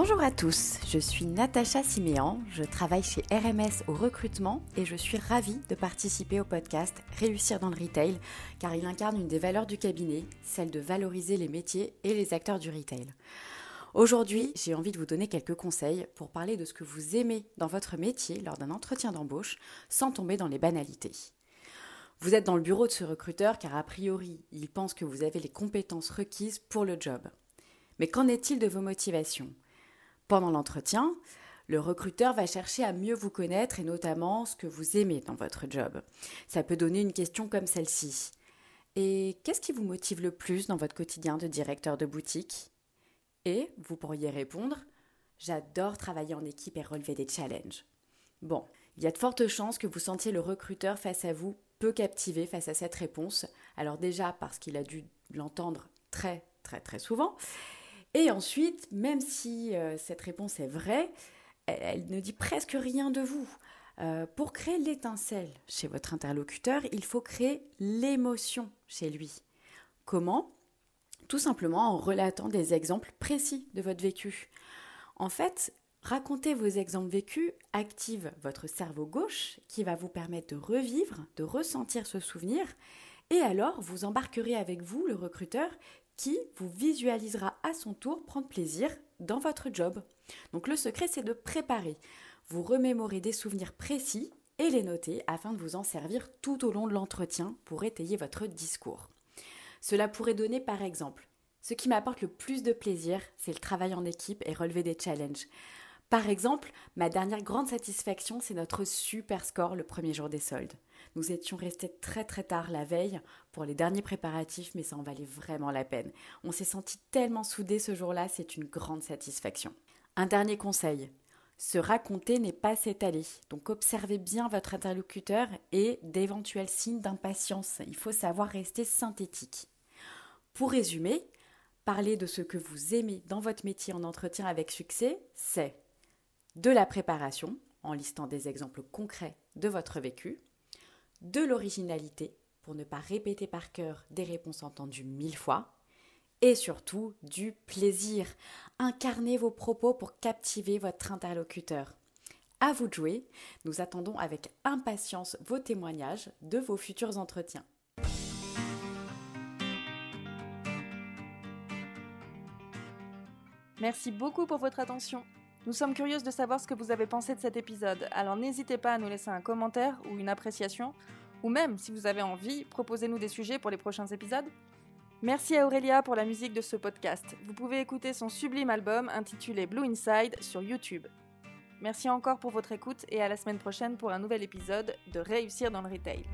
Bonjour à tous, je suis Natacha Siméan, je travaille chez RMS au recrutement et je suis ravie de participer au podcast Réussir dans le retail car il incarne une des valeurs du cabinet, celle de valoriser les métiers et les acteurs du retail. Aujourd'hui, j'ai envie de vous donner quelques conseils pour parler de ce que vous aimez dans votre métier lors d'un entretien d'embauche sans tomber dans les banalités. Vous êtes dans le bureau de ce recruteur car a priori, il pense que vous avez les compétences requises pour le job. Mais qu'en est-il de vos motivations? Pendant l'entretien, le recruteur va chercher à mieux vous connaître et notamment ce que vous aimez dans votre job. Ça peut donner une question comme celle-ci. Et qu'est-ce qui vous motive le plus dans votre quotidien de directeur de boutique? Et vous pourriez répondre J'adore travailler en équipe et relever des challenges. Bon, il y a de fortes chances que vous sentiez le recruteur face à vous peu captivé face à cette réponse. Alors déjà parce qu'il a dû l'entendre très très très souvent, et ensuite, même si euh, cette réponse est vraie, elle, ne dit presque rien de vous. Euh, pour créer l'étincelle chez votre interlocuteur, il faut créer l'émotion chez lui. Comment? Tout simplement en relatant des exemples précis de votre vécu. En fait, raconter vos exemples vécus active votre cerveau gauche qui va vous permettre de revivre, de ressentir ce souvenir et alors vous embarquerez avec vous le recruteur qui vous visualisera à son tour prendre plaisir dans votre job. Donc le secret, c'est de préparer. Vous remémorez des souvenirs précis et les noter afin de vous en servir tout au long de l'entretien pour étayer votre discours. Cela pourrait donner par exemple Ce qui m'apporte le plus de plaisir, c'est le travail en équipe et relever des challenges. Par exemple, ma dernière grande satisfaction, c'est notre super score le premier jour des soldes. Nous étions restés très très tard la veille pour les derniers préparatifs, mais ça en valait vraiment la peine. On s'est senti tellement soudés ce jour-là, c'est une grande satisfaction. Un dernier conseil. Se raconter n'est pas s'étaler. Donc observez bien votre interlocuteur et d'éventuels signes d'impatience. Il faut savoir rester synthétique. Pour résumer, parler de ce que vous aimez dans votre métier en entretien avec succès, c'est de la préparation, en listant des exemples concrets de votre vécu, de l'originalité pour ne pas répéter par cœur des réponses entendues mille fois, et surtout du plaisir. Incarnez vos propos pour captiver votre interlocuteur. À vous de jouer, nous attendons avec impatience vos témoignages de vos futurs entretiens. Merci beaucoup pour votre attention. Nous sommes curieuses de savoir ce que vous avez pensé de cet épisode, alors n'hésitez pas à nous laisser un commentaire ou une appréciation, ou même, si vous avez envie, proposez-nous des sujets pour les prochains épisodes. Merci à Aurélia pour la musique de ce podcast. Vous pouvez écouter son sublime album intitulé Blue Inside sur YouTube. Merci encore pour votre écoute et à la semaine prochaine pour un nouvel épisode de Réussir dans le Retail.